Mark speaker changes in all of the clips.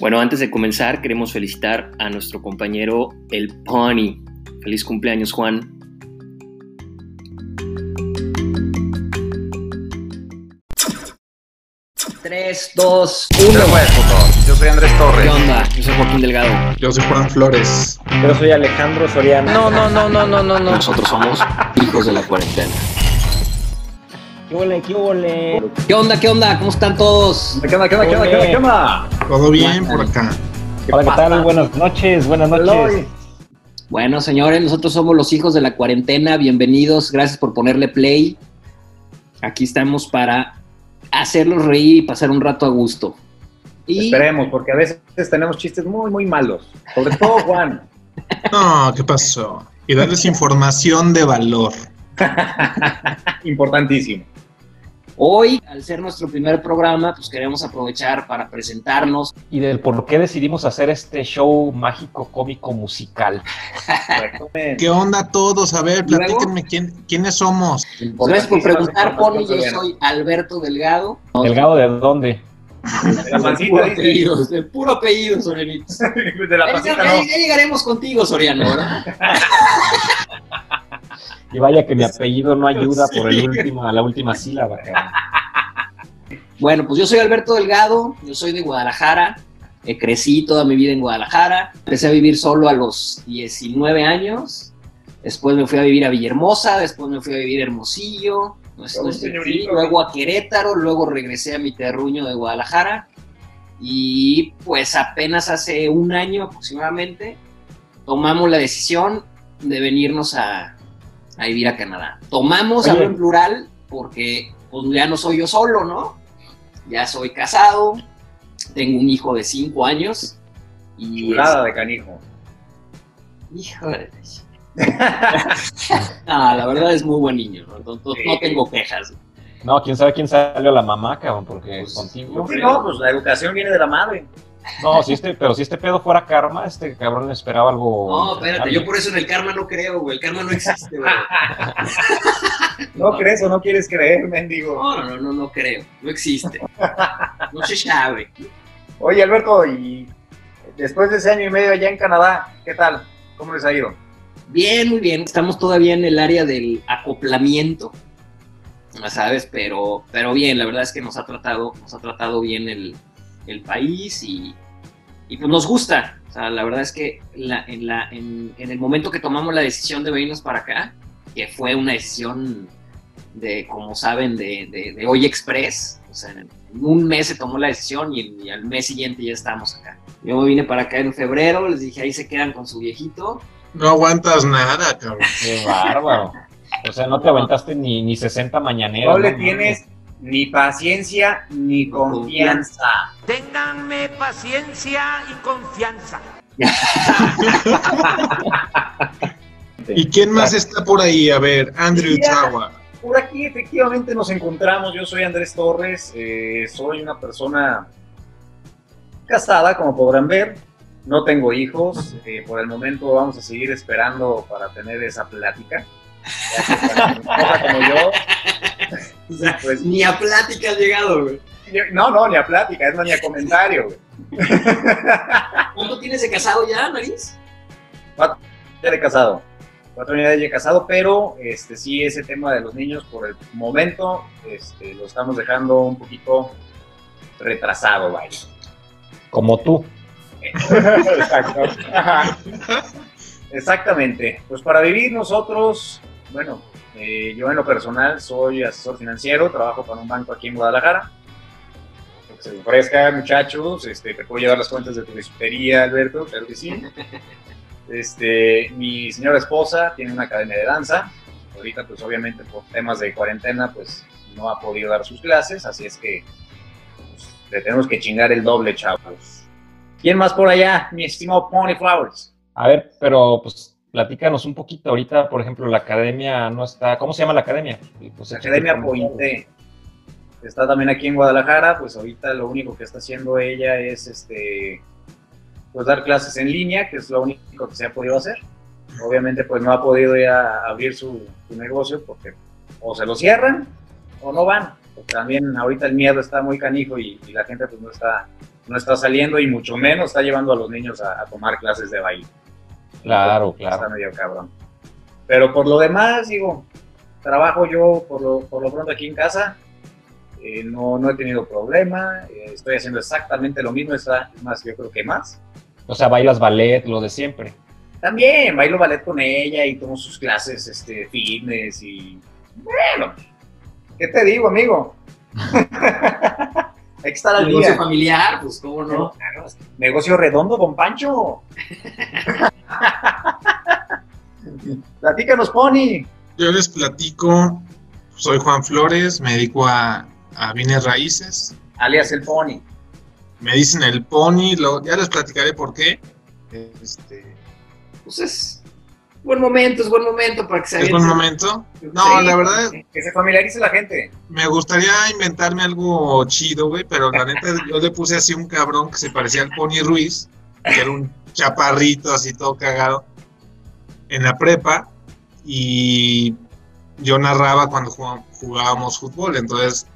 Speaker 1: Bueno, antes de comenzar, queremos felicitar a nuestro compañero El Pony. Feliz cumpleaños, Juan. Tres, dos, uno.
Speaker 2: Yo soy Andrés Torres.
Speaker 1: ¿Qué onda? Yo soy Joaquín Delgado.
Speaker 3: Yo soy Juan Flores.
Speaker 4: Yo soy Alejandro Soriano.
Speaker 1: No, no, no, no, no, no, no. Nosotros somos hijos de la cuarentena.
Speaker 4: ¿Qué ole, qué ole?
Speaker 1: ¿Qué onda, qué onda? ¿Cómo están todos?
Speaker 2: ¿Qué onda, qué onda, qué onda, qué onda, qué onda?
Speaker 3: Todo bien por acá.
Speaker 4: Hola, ¿qué tal? Buenas noches, buenas noches.
Speaker 1: Bueno, señores, nosotros somos los hijos de la cuarentena. Bienvenidos. Gracias por ponerle play. Aquí estamos para hacerlos reír y pasar un rato a gusto. Y
Speaker 2: Esperemos, porque a veces tenemos chistes muy, muy malos. Sobre todo Juan.
Speaker 3: No, ¿qué pasó? Y darles información de valor.
Speaker 2: Importantísimo.
Speaker 1: Hoy, al ser nuestro primer programa, pues queremos aprovechar para presentarnos.
Speaker 4: Y del por qué decidimos hacer este show mágico, cómico, musical.
Speaker 3: ¿Qué onda todos? A ver, platíquenme quién, quiénes somos.
Speaker 1: Gracias por preguntar, Pony. Yo soy Alberto Delgado.
Speaker 4: ¿Delgado de dónde?
Speaker 2: De la
Speaker 1: De
Speaker 2: pancita,
Speaker 1: puro
Speaker 2: dice.
Speaker 1: apellido, de puro apellido, Sorianito.
Speaker 2: De la pancita,
Speaker 1: ya-
Speaker 2: no.
Speaker 1: ya llegaremos contigo, Soriano, ¿verdad?
Speaker 4: Y vaya que mi apellido no ayuda por el último, la última sílaba.
Speaker 1: Bueno, pues yo soy Alberto Delgado, yo soy de Guadalajara, eh, crecí toda mi vida en Guadalajara, empecé a vivir solo a los 19 años, después me fui a vivir a Villahermosa, después me fui a vivir a Hermosillo, no sé,
Speaker 2: Un
Speaker 1: no sé,
Speaker 2: señorito.
Speaker 1: sí, luego a Querétaro, luego regresé a mi terruño de Guadalajara y pues apenas hace un año aproximadamente tomamos la decisión de venirnos a, a vivir a Canadá. Tomamos, hablo en plural, porque pues, ya no soy yo solo, ¿no? Ya soy casado, tengo un hijo de 5 años y...
Speaker 2: Chulada de canijo.
Speaker 1: Híjole. Ah, la verdad es muy buen niño, ¿no? No- no- no tengo quejas.
Speaker 4: No, quién sabe quién salió la mamá, cabrón, porque
Speaker 1: Pues,
Speaker 4: contigo.
Speaker 2: No, pues la educación viene de la madre.
Speaker 4: No, si este, pero si este pedo fuera karma, este cabrón esperaba algo.
Speaker 1: No, espérate, yo por eso en el karma no creo, güey. El karma no existe, güey.
Speaker 2: No crees o no quieres creer, mendigo.
Speaker 1: No, no, no, no creo. No existe. No se sabe.
Speaker 2: Oye, Alberto, y después de ese año y medio allá en Canadá, ¿qué tal? ¿Cómo les ha ido?
Speaker 1: Bien, muy bien. Estamos todavía en el área del acoplamiento, ¿sabes? Pero, pero bien, la verdad es que nos ha tratado, nos ha tratado bien el, el país y, y pues nos gusta. O sea, la verdad es que la- en, la, en, en el momento que tomamos la decisión de venirnos para acá, que fue una decisión de, como saben, de, de, de hoy express, o sea, en un mes se tomó la decisión y, y al mes siguiente ya estamos acá. Yo me vine para acá en febrero, les dije, ahí se quedan con su viejito.
Speaker 3: No aguantas nada, cabrón.
Speaker 4: Qué bárbaro. O sea, no te aventaste ni, ni 60 mañaneros.
Speaker 2: No le tienes ni paciencia ni confianza.
Speaker 5: Ténganme paciencia y confianza.
Speaker 3: ¿Y quién más está por ahí? A ver, Andrew. Tawa.
Speaker 2: Por aquí efectivamente nos encontramos. Yo soy Andrés Torres, eh, soy una persona casada, como podrán ver. No tengo hijos. eh, por el momento vamos a seguir esperando para tener esa plática. Como yo,
Speaker 1: O sea,
Speaker 2: pues,
Speaker 1: ni a plática has llegado, güey.
Speaker 2: no, no, ni a plática, es más ni a comentario. güey.
Speaker 1: ¿Cuánto tienes de casado ya, Nariz?
Speaker 2: Ya de casado. Cuatro ya de casado, pero este sí, ese tema de los niños por el momento este, lo estamos dejando un poquito retrasado, vaya.
Speaker 4: Como tú.
Speaker 2: Exacto. Exactamente. Pues para vivir nosotros, bueno, eh, yo en lo personal soy asesor financiero, trabajo para un banco aquí en Guadalajara. Lo que se les ofrezca, muchachos, este, te puedo llevar las cuentas de tu bisutería, Alberto, claro que sí. Este, mi señora esposa tiene una academia de danza. Ahorita, pues obviamente por temas de cuarentena, pues no ha podido dar sus clases, así es que pues, le tenemos que chingar el doble, chavos. ¿Quién más por allá, mi estimado Pony Flowers?
Speaker 4: A ver, pero pues platícanos un poquito. Ahorita, por ejemplo, la academia no está. ¿Cómo se llama la academia? Pues,
Speaker 2: La Academia. Pointe. Está también aquí en Guadalajara, pues ahorita lo único que está haciendo ella es este pues dar clases en línea, que es lo único que se ha podido hacer. Obviamente pues no ha podido ya abrir su, su negocio porque o se lo cierran o no van. Porque también ahorita el miedo está muy canijo y, y la gente pues no está no está saliendo y mucho menos está llevando a los niños a, a tomar clases de baile.
Speaker 4: Claro,
Speaker 2: Está
Speaker 4: claro.
Speaker 2: medio cabrón. Pero por lo demás, digo, trabajo yo por lo, por lo pronto aquí en casa. eh, no, no he tenido problema. eh, estoy haciendo exactamente lo mismo, está más, yo creo que más.
Speaker 4: O sea, bailas ballet, lo de siempre.
Speaker 2: También bailo ballet con ella y tomo sus clases este, fitness y. Bueno, ¿qué te digo, amigo? Hay que estar al
Speaker 1: Negocio
Speaker 2: día.
Speaker 1: familiar, pues cómo no.
Speaker 2: Claro, Negocio redondo, don Pancho. Platícanos, Pony.
Speaker 3: Yo les platico, soy Juan Flores, me dedico a, a bienes raíces.
Speaker 2: Alias el Pony.
Speaker 3: Me dicen el pony, lo, ya les platicaré por qué. Este,
Speaker 1: Pues es buen momento, es buen momento para que se
Speaker 3: es buen momento. No,
Speaker 2: Sí,
Speaker 3: la verdad,
Speaker 2: Que se familiarice la gente.
Speaker 3: me gustaría inventarme algo chido, güey, pero la neta yo le puse así un cabrón que se parecía al Pony Ruiz, que era un chaparrito así todo cagado, en la prepa, y yo narraba cuando jugá- jugábamos fútbol, entonces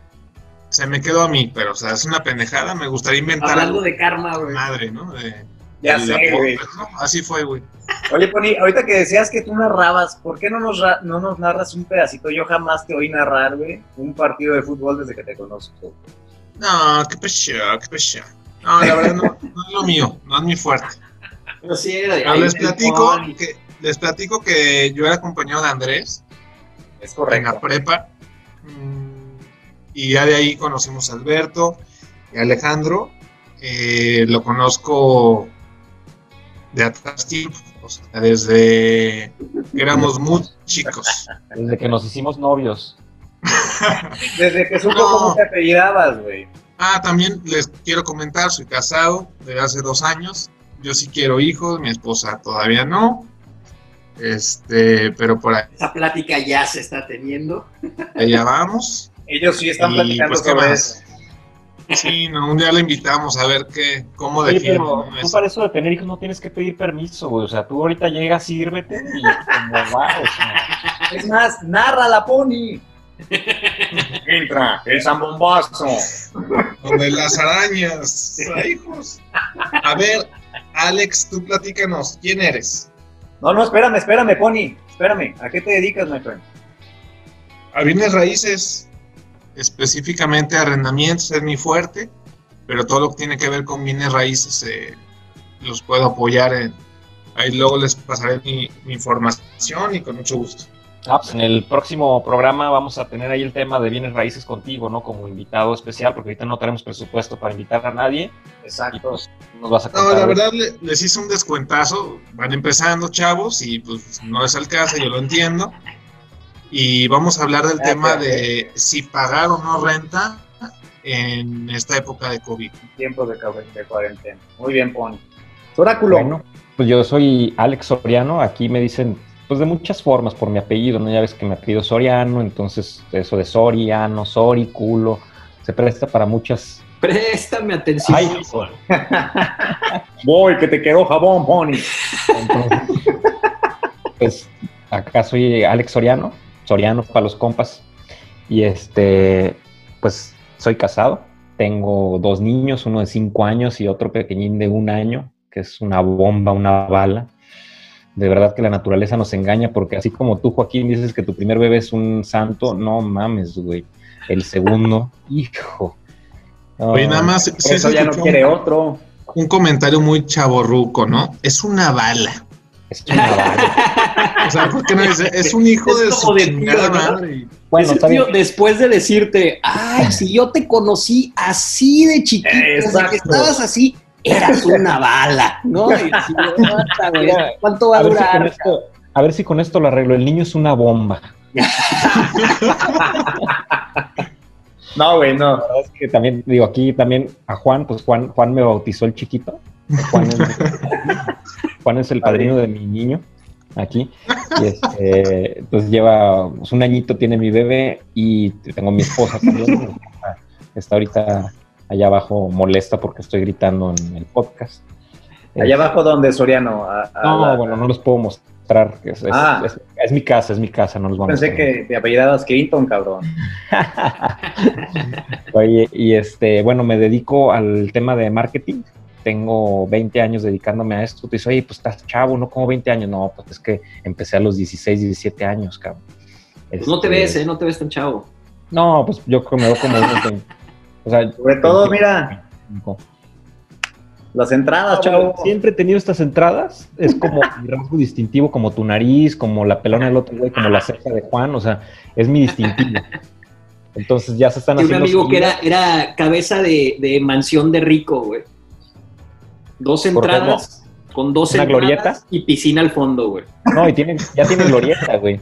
Speaker 3: se me quedó a mí, pero o sea, es una pendejada, me gustaría inventar
Speaker 1: Hablando
Speaker 3: algo
Speaker 1: de karma, güey.
Speaker 3: madre, ¿no? De-
Speaker 2: Ya
Speaker 3: de
Speaker 2: sé, güey.
Speaker 3: no, así fue, güey.
Speaker 2: Oye, Pony, ahorita que decías que tú narrabas, ¿por qué no nos, ra- no nos narras un pedacito? Yo jamás te oí narrar, güey, un partido de fútbol desde que te conozco.
Speaker 3: No, qué pecho, qué pecho. No, la verdad no, no es lo mío, no es mi fuerte.
Speaker 1: Pero sí, era de-
Speaker 3: Pero
Speaker 1: ahí
Speaker 3: les platico que les platico que yo era compañero de Andrés
Speaker 2: Es
Speaker 3: en
Speaker 2: correcto.
Speaker 3: la prepa mm, y ya de ahí conocimos a Alberto y a Alejandro. Eh, lo conozco de atrás tiempo, desde que éramos muy chicos.
Speaker 4: Desde que nos hicimos novios.
Speaker 2: Desde que supo
Speaker 3: No.
Speaker 2: cómo te apellidabas, güey.
Speaker 3: Ah, también les quiero comentar, soy casado desde hace dos años. Yo sí quiero hijos, mi esposa todavía no. Este, pero por ahí
Speaker 1: Esa plática ya se está teniendo.
Speaker 3: allá vamos.
Speaker 2: Ellos sí están
Speaker 3: Y,
Speaker 2: platicando
Speaker 3: pues, ¿qué
Speaker 2: sobre
Speaker 3: más?
Speaker 2: eso.
Speaker 3: Sí, no, un día le invitamos a ver qué, cómo
Speaker 4: Oye,
Speaker 3: define.
Speaker 4: pero
Speaker 3: ¿no?
Speaker 4: tú para eso de tener hijos no tienes que pedir permiso, güey. O sea, tú ahorita llegas, sírvete y como va, o sea.
Speaker 2: Es más, narra la Pony. Entra el zambombazo.
Speaker 3: Donde las arañas. Hijos. A ver, Alex, tú platícanos, ¿quién eres?
Speaker 2: No, no, espérame, espérame, Pony. Espérame. ¿A qué te dedicas, my friend?
Speaker 3: A bienes raíces, específicamente arrendamientos es mi fuerte, pero todo lo que tiene que ver con bienes raíces eh, los puedo apoyar. En, ahí luego les pasaré mi, mi información y con mucho gusto.
Speaker 4: Ah, pues en el próximo programa vamos a tener ahí el tema de bienes raíces contigo, ¿no? Como invitado especial, porque ahorita no tenemos presupuesto para invitar a nadie.
Speaker 2: Exacto.
Speaker 4: pues nos vas a
Speaker 3: No,
Speaker 4: contar.
Speaker 3: la
Speaker 4: de-
Speaker 3: verdad le- les hice un descuentazo. Van empezando, chavos, y pues no les alcanza, yo lo entiendo. Y vamos a hablar del tema de si pagar o no renta en esta época de COVID.
Speaker 2: Tiempos de, cuarentena. Muy bien, Pony. Oráculo.
Speaker 4: Bueno, pues yo soy Alex Soriano, aquí me dicen pues de muchas formas por mi apellido, ¿no? Ya ves que mi apellido es Soriano, entonces eso de Soriano, Sori, culo, se presta para muchas...
Speaker 1: Préstame atención.
Speaker 4: Ay.
Speaker 2: Voy, que te quedó jabón, Pony.
Speaker 4: Entonces, pues acá soy Alex Soriano, Soriano para los compas, y este, pues soy casado, tengo dos niños, uno de cinco años y otro pequeñín de un año, que es una bomba, una bala. De verdad que la naturaleza nos engaña porque así como tú, Joaquín, dices que tu primer bebé es un santo, no mames, güey. El segundo, hijo. No,
Speaker 3: Oye, nada más,
Speaker 2: Por
Speaker 3: sí
Speaker 2: eso ya no quiere
Speaker 3: un,
Speaker 2: otro.
Speaker 3: un comentario muy chaborruco, ¿no? Es una bala.
Speaker 4: Es una bala.
Speaker 3: O sea, ¿por qué no dice? Es un hijo
Speaker 1: Es
Speaker 3: de su
Speaker 1: de tío,
Speaker 3: madre.
Speaker 4: Bueno,
Speaker 1: tío, después de decirte, ay, si yo te conocí así de chiquito, desde que estabas así, eras una bala, ¿no? Y así, "Aguanta, güey,
Speaker 4: Mira,
Speaker 1: ¿Cuánto va a
Speaker 4: si
Speaker 1: durar?
Speaker 4: esto, a ver si con esto lo arreglo. El niño es una bomba.
Speaker 2: No, güey, no.
Speaker 4: La verdad es que también, digo, aquí también a Juan, pues Juan, Juan me bautizó el chiquito. Juan es, Juan es el padrino de mi niño aquí. Y este, pues lleva pues, un añito, tiene mi bebé y tengo mi esposa también. Está, ahorita allá abajo molesta porque estoy gritando en el podcast.
Speaker 2: Allá abajo donde Soriano. A- a
Speaker 4: No,
Speaker 2: la-
Speaker 4: bueno, no los puedo mostrar. es-
Speaker 2: Ah.
Speaker 4: es- Es mi casa, es mi casa, no nos vamos
Speaker 2: Pensé
Speaker 4: a-
Speaker 2: que te apellidabas Clinton, cabrón.
Speaker 4: Oye, y este, bueno, me dedico al tema de marketing. Tengo 20 años dedicándome a esto. Tú dices, oye, pues estás chavo, ¿no? Como 20 años. No, pues es que empecé a los 16, 17 años, cabrón.
Speaker 1: Pues no te
Speaker 4: Este,
Speaker 1: ves, ¿eh? No te ves tan chavo.
Speaker 4: No, pues yo creo que me veo como unos 20. O sea,
Speaker 2: Sobre todo, mira,
Speaker 4: 25.
Speaker 2: las entradas,
Speaker 4: No,
Speaker 2: chavo.
Speaker 4: Siempre he tenido estas entradas. Es como mi rasgo distintivo, como tu nariz, como la pelona del otro güey, como la ceja de Juan. O sea, es mi distintivo. Entonces ya se están
Speaker 1: Y un
Speaker 4: haciendo.
Speaker 1: amigo que era, era cabeza de, de mansión de rico, güey. Dos
Speaker 4: ¿Por qué
Speaker 1: entradas con dos
Speaker 4: ¿Una
Speaker 1: entradas
Speaker 4: glorieta?
Speaker 1: y piscina al fondo, güey.
Speaker 4: No, y tiene, ya tiene glorieta, güey.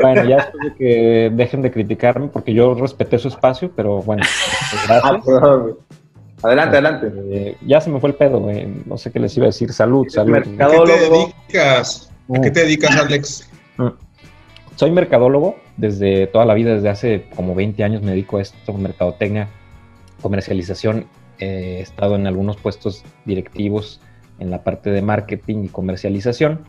Speaker 4: Bueno, ya después de que dejen de criticarme, porque yo respeté su espacio, pero bueno, pues,
Speaker 2: Ah,
Speaker 4: gracias.
Speaker 2: Adelante, adelante.
Speaker 4: Eh, ya se me fue el pedo, güey. No sé qué les iba a decir. Salud, salud.
Speaker 2: mercado.
Speaker 3: ¿A qué te
Speaker 2: Mercadólogo.
Speaker 3: dedicas? ¿A qué te dedicas, Alex?
Speaker 4: Soy mercadólogo desde toda la vida, desde hace como 20 años me dedico a esto, mercadotecnia, comercialización. Eh, he estado en algunos puestos directivos en la parte de marketing y comercialización.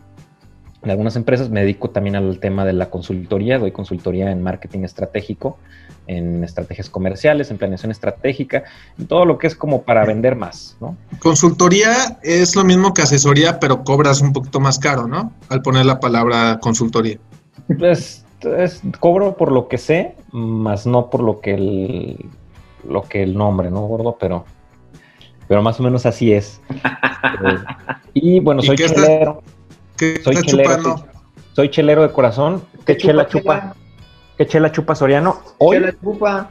Speaker 4: En algunas empresas me dedico también al tema de la consultoría, doy consultoría en marketing estratégico, en estrategias comerciales, en planeación estratégica, en todo lo que es como para vender más, ¿no?
Speaker 3: Consultoría es lo mismo que asesoría, pero cobras un poquito más caro, ¿no? Al poner la palabra consultoría.
Speaker 4: Pues es- cobro por lo que sé, más no por lo que el, lo que el nombre, ¿no, gordo? Pero, pero más o menos así es. Eh, y bueno,
Speaker 3: ¿Y
Speaker 4: soy
Speaker 3: qué
Speaker 4: chelero,
Speaker 3: ¿Qué
Speaker 4: soy chelero, soy, soy chelero de corazón. ¿Qué, chela chupa? ¿Qué chela chupa Soriano? Hoy
Speaker 2: Chela chupa.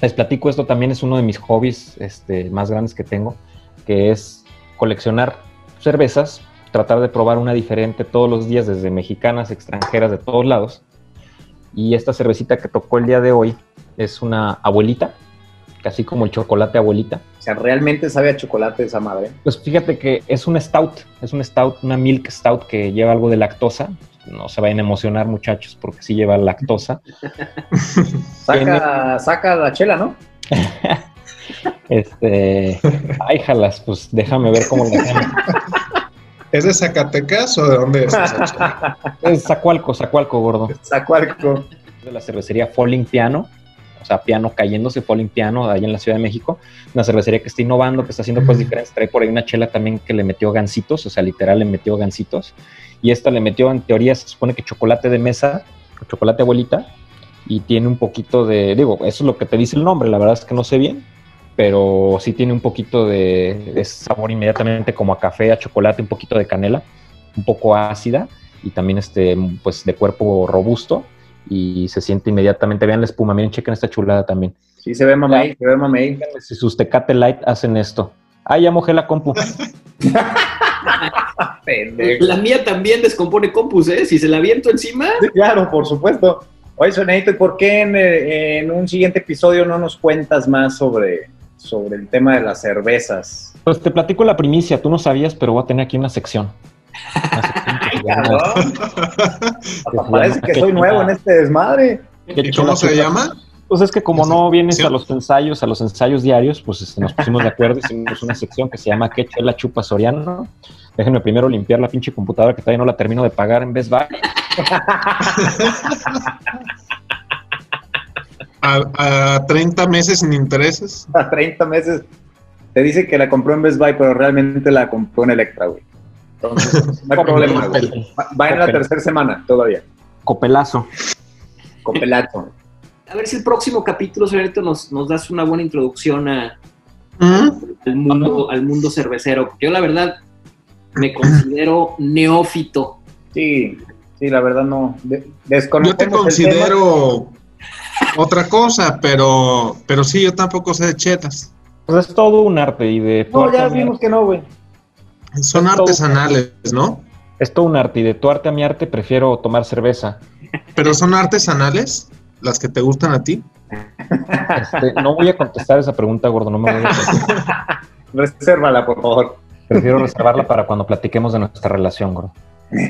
Speaker 4: les platico esto también es uno de mis hobbies este, más grandes que tengo, que es coleccionar cervezas, tratar de probar una diferente todos los días, desde mexicanas, extranjeras, de todos lados. Y esta cervecita que tocó el día de hoy es una abuelita, casi como el chocolate abuelita.
Speaker 2: O sea, realmente sabe a chocolate esa madre.
Speaker 4: Pues fíjate que es un stout, es un stout, una milk stout que lleva algo de lactosa. No se vayan a emocionar, muchachos, porque sí lleva lactosa.
Speaker 2: Saca, saca la chela, ¿no?
Speaker 4: Este, ay, jalas, pues déjame ver cómo le hacemos.
Speaker 3: ¿Es de Zacatecas o de dónde es esa chela?
Speaker 4: Es Zacualco, Zacualco, gordo.
Speaker 2: Sacó algo.
Speaker 4: De la cervecería Falling Piano, o sea, piano cayéndose, Falling Piano, ahí en la Ciudad de México. Una cervecería que está innovando, que está haciendo cosas diferentes. Trae por ahí una chela también que le metió gancitos, o sea, literal le metió gancitos. Y esta le metió, en teoría, se supone que chocolate de mesa, chocolate abuelita, y tiene un poquito de, digo, eso es lo que te dice el nombre, la verdad es que no sé bien, pero sí tiene un poquito de, de sabor inmediatamente como a café, a chocolate, un poquito de canela, un poco ácida y también este, pues de cuerpo robusto y se siente inmediatamente, vean la espuma, miren, chequen esta chulada también.
Speaker 2: Sí, se ve mamey, se ve mamey.
Speaker 4: Si sus Tecate Light hacen esto. Ah, ya mojé la compu.
Speaker 1: La mía también descompone compus, ¿eh? Si se la viento encima,
Speaker 2: Sí, Claro, por supuesto. Oye, Sonedito, ¿y por qué en, eh, en un siguiente episodio no nos cuentas más sobre, sobre el tema de las cervezas?
Speaker 4: Pues te platico la primicia, tú no sabías, pero voy a tener aquí una sección. Una sección
Speaker 2: parece que soy nuevo en este desmadre.
Speaker 4: ¿Qué
Speaker 3: ¿Y cómo se llama?
Speaker 4: Pues es que como no vienes a los ensayos, a los ensayos diarios, pues este, nos pusimos de acuerdo, hicimos una sección que se llama ¿Qué chela chupa Soriano? Déjenme primero limpiar la pinche computadora que todavía no la termino de pagar en Best Buy.
Speaker 3: A, a 30 meses sin intereses.
Speaker 2: A 30 meses. Te dice que la compró en Best Buy, pero realmente la compró en Electra, güey. Entonces, no hay problema. Va- en la tercera semana todavía.
Speaker 4: Copelazo.
Speaker 2: Copelazo.
Speaker 1: a ver si el próximo capítulo, señorito, nos, nos das una buena introducción a,
Speaker 3: ¿Mm?
Speaker 1: al, mundo, al mundo cervecero. Yo, la verdad, me considero neófito.
Speaker 2: Sí, sí, la verdad no.
Speaker 3: Yo te considero otra cosa, pero, pero sí, yo tampoco sé de chetas.
Speaker 4: Pues es todo un arte y de
Speaker 2: No, ya vimos
Speaker 4: arte-
Speaker 2: que no, güey.
Speaker 3: Son
Speaker 4: Es todo-
Speaker 3: artesanales, ¿no?
Speaker 4: es todo un arte y de tu arte a mi arte prefiero tomar cerveza.
Speaker 3: Pero son artesanales las que te gustan a ti.
Speaker 4: Este, no voy a contestar esa pregunta, gordo, no me voy a contestar.
Speaker 2: Resérvala, por favor.
Speaker 4: Prefiero reservarla para cuando platiquemos de nuestra relación, gordo.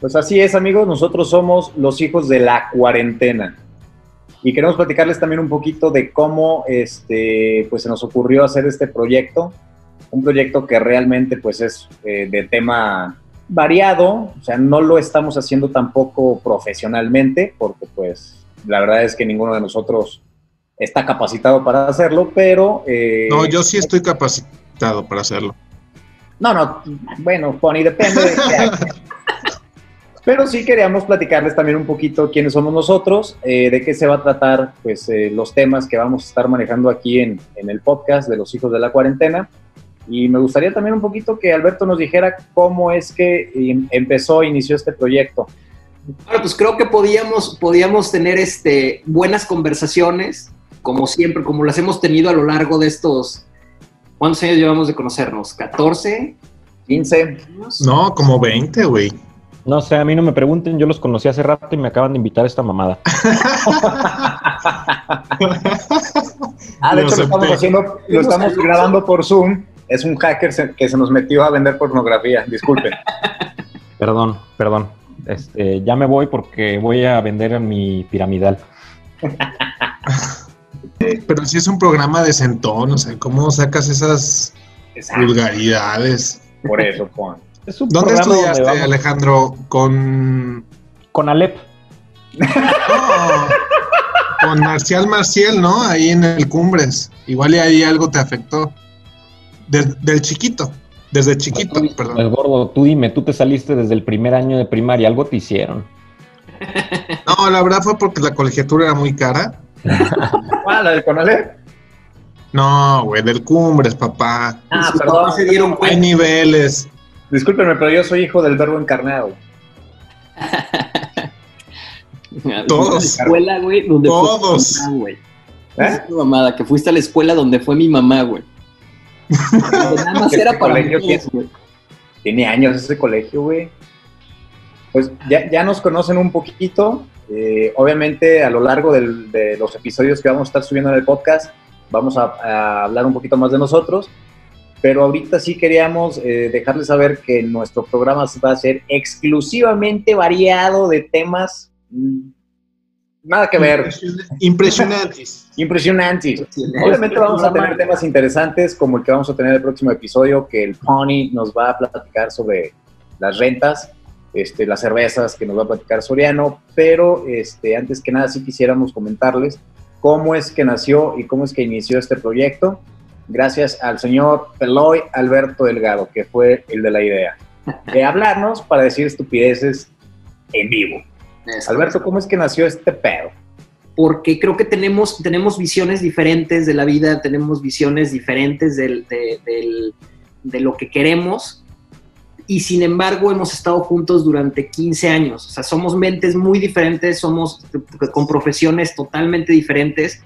Speaker 2: Pues así es, amigos. Nosotros somos los hijos de la cuarentena. Y queremos platicarles también un poquito de cómo este, pues se nos ocurrió hacer este proyecto. Un proyecto que realmente pues es eh, de tema variado, o sea, no lo estamos haciendo tampoco profesionalmente, porque pues la verdad es que ninguno de nosotros está capacitado para hacerlo, pero... eh,
Speaker 3: No, yo sí estoy capacitado para hacerlo.
Speaker 2: No, no, bueno, Pony, depende de qué hagas. Pero sí queríamos platicarles también un poquito quiénes somos nosotros, eh, de qué se va a tratar pues, eh, los temas que vamos a estar manejando aquí en, en el podcast de los hijos de la cuarentena. Y me gustaría también un poquito que Alberto nos dijera cómo es que em- empezó, inició este proyecto.
Speaker 1: Bueno, pues creo que podíamos, podíamos tener este, buenas conversaciones, como siempre, como las hemos tenido a lo largo de estos... ¿Cuántos años llevamos de conocernos? ¿14
Speaker 2: 15.
Speaker 1: años?
Speaker 3: No, como 20, güey.
Speaker 4: No sé, a mí no me pregunten, yo los conocí hace rato y me acaban de invitar a esta mamada.
Speaker 2: Ah, de
Speaker 3: Lo
Speaker 2: hecho lo estamos haciendo, lo estamos grabando por Zoom. Es un hacker se- que se nos metió a vender pornografía, disculpen.
Speaker 4: Perdón, perdón. Este, ya me voy porque voy a vender en mi piramidal.
Speaker 3: Pero si es un programa de centón, o sea, ¿cómo sacas esas
Speaker 2: Exacto,
Speaker 3: vulgaridades?
Speaker 2: por eso, Juan.
Speaker 4: Es un
Speaker 3: ¿Dónde
Speaker 4: donde
Speaker 3: estudiaste, Alejandro? Con.
Speaker 4: Con Alep.
Speaker 3: Con Marcial Marcial, ¿no? Ahí en el Cumbres. Igual y ahí algo te afectó. Des- del chiquito. Desde chiquito,
Speaker 4: Pues,
Speaker 3: perdón.
Speaker 4: gordo, tú dime, tú te saliste desde el primer año de primaria, algo te hicieron.
Speaker 3: No, la verdad fue porque la colegiatura era muy cara.
Speaker 2: Ah, la del Conalep.
Speaker 3: No, güey, del Cumbres, papá.
Speaker 2: Ah,
Speaker 1: Sus
Speaker 2: perdón.
Speaker 1: se dieron
Speaker 3: Hay
Speaker 1: cuenta.
Speaker 3: niveles.
Speaker 2: Discúlpenme, pero yo soy hijo del verbo encarnado.
Speaker 3: Todos.
Speaker 1: La escuela, güey, donde
Speaker 3: Todos.
Speaker 1: fue mi mamá, güey.
Speaker 2: ¿Eh?
Speaker 1: Mamada, que fuiste a la escuela donde fue mi mamá, güey. Nada más
Speaker 2: Este
Speaker 1: era para
Speaker 2: colegio
Speaker 1: mujeres, güey.
Speaker 2: Tiene años ese colegio, güey. Pues ya, ya nos conocen un poquito. Eh, obviamente, a lo largo del- de los episodios que vamos a estar subiendo en el podcast, vamos a, a hablar un poquito más de nosotros. Pero ahorita sí queríamos eh, dejarles saber que nuestro programa va a ser exclusivamente variado de temas. Nada que ver.
Speaker 3: Impresionantes.
Speaker 2: Impresionantes. Obviamente vamos a tener temas interesantes como el que vamos a tener en el próximo episodio, que el Pony nos va a platicar sobre las rentas, este, las cervezas que nos va a platicar Soriano, pero este, antes que nada sí quisiéramos comentarles cómo es que nació y cómo es que inició este proyecto, gracias al señor Peloy Alberto Delgado, que fue el de la idea, de hablarnos para decir estupideces en vivo.
Speaker 1: Eso.
Speaker 2: Alberto, ¿cómo es que nació este pedo?
Speaker 1: porque creo que tenemos, tenemos visiones diferentes de la vida, tenemos visiones diferentes del- de, del- de lo que queremos y sin embargo hemos estado juntos durante 15 años. O sea, somos mentes muy diferentes, somos con profesiones totalmente diferentes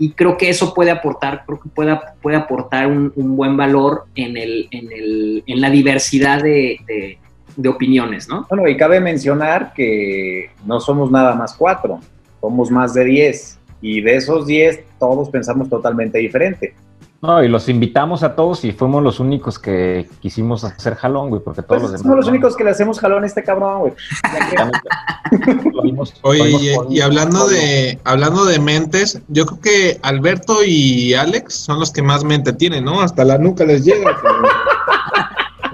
Speaker 1: y creo que eso puede aportar, creo que puede, puede aportar un, un buen valor en, el, en, el, en la diversidad de, de- de opiniones, ¿no?
Speaker 2: Bueno, y cabe mencionar que no somos nada más cuatro, somos más de diez. Y de esos diez, todos pensamos totalmente diferente.
Speaker 4: No, y los invitamos a todos y fuimos los únicos que quisimos hacer jalón, güey, porque todos
Speaker 2: Pues
Speaker 4: los demás.
Speaker 2: somos los únicos que le hacemos jalón a este cabrón, güey.
Speaker 3: Oye, y, hablando de hablando de mentes, yo creo que Alberto y Alex son los que más mente tienen, ¿no? Hasta la nuca les llega. cabrón.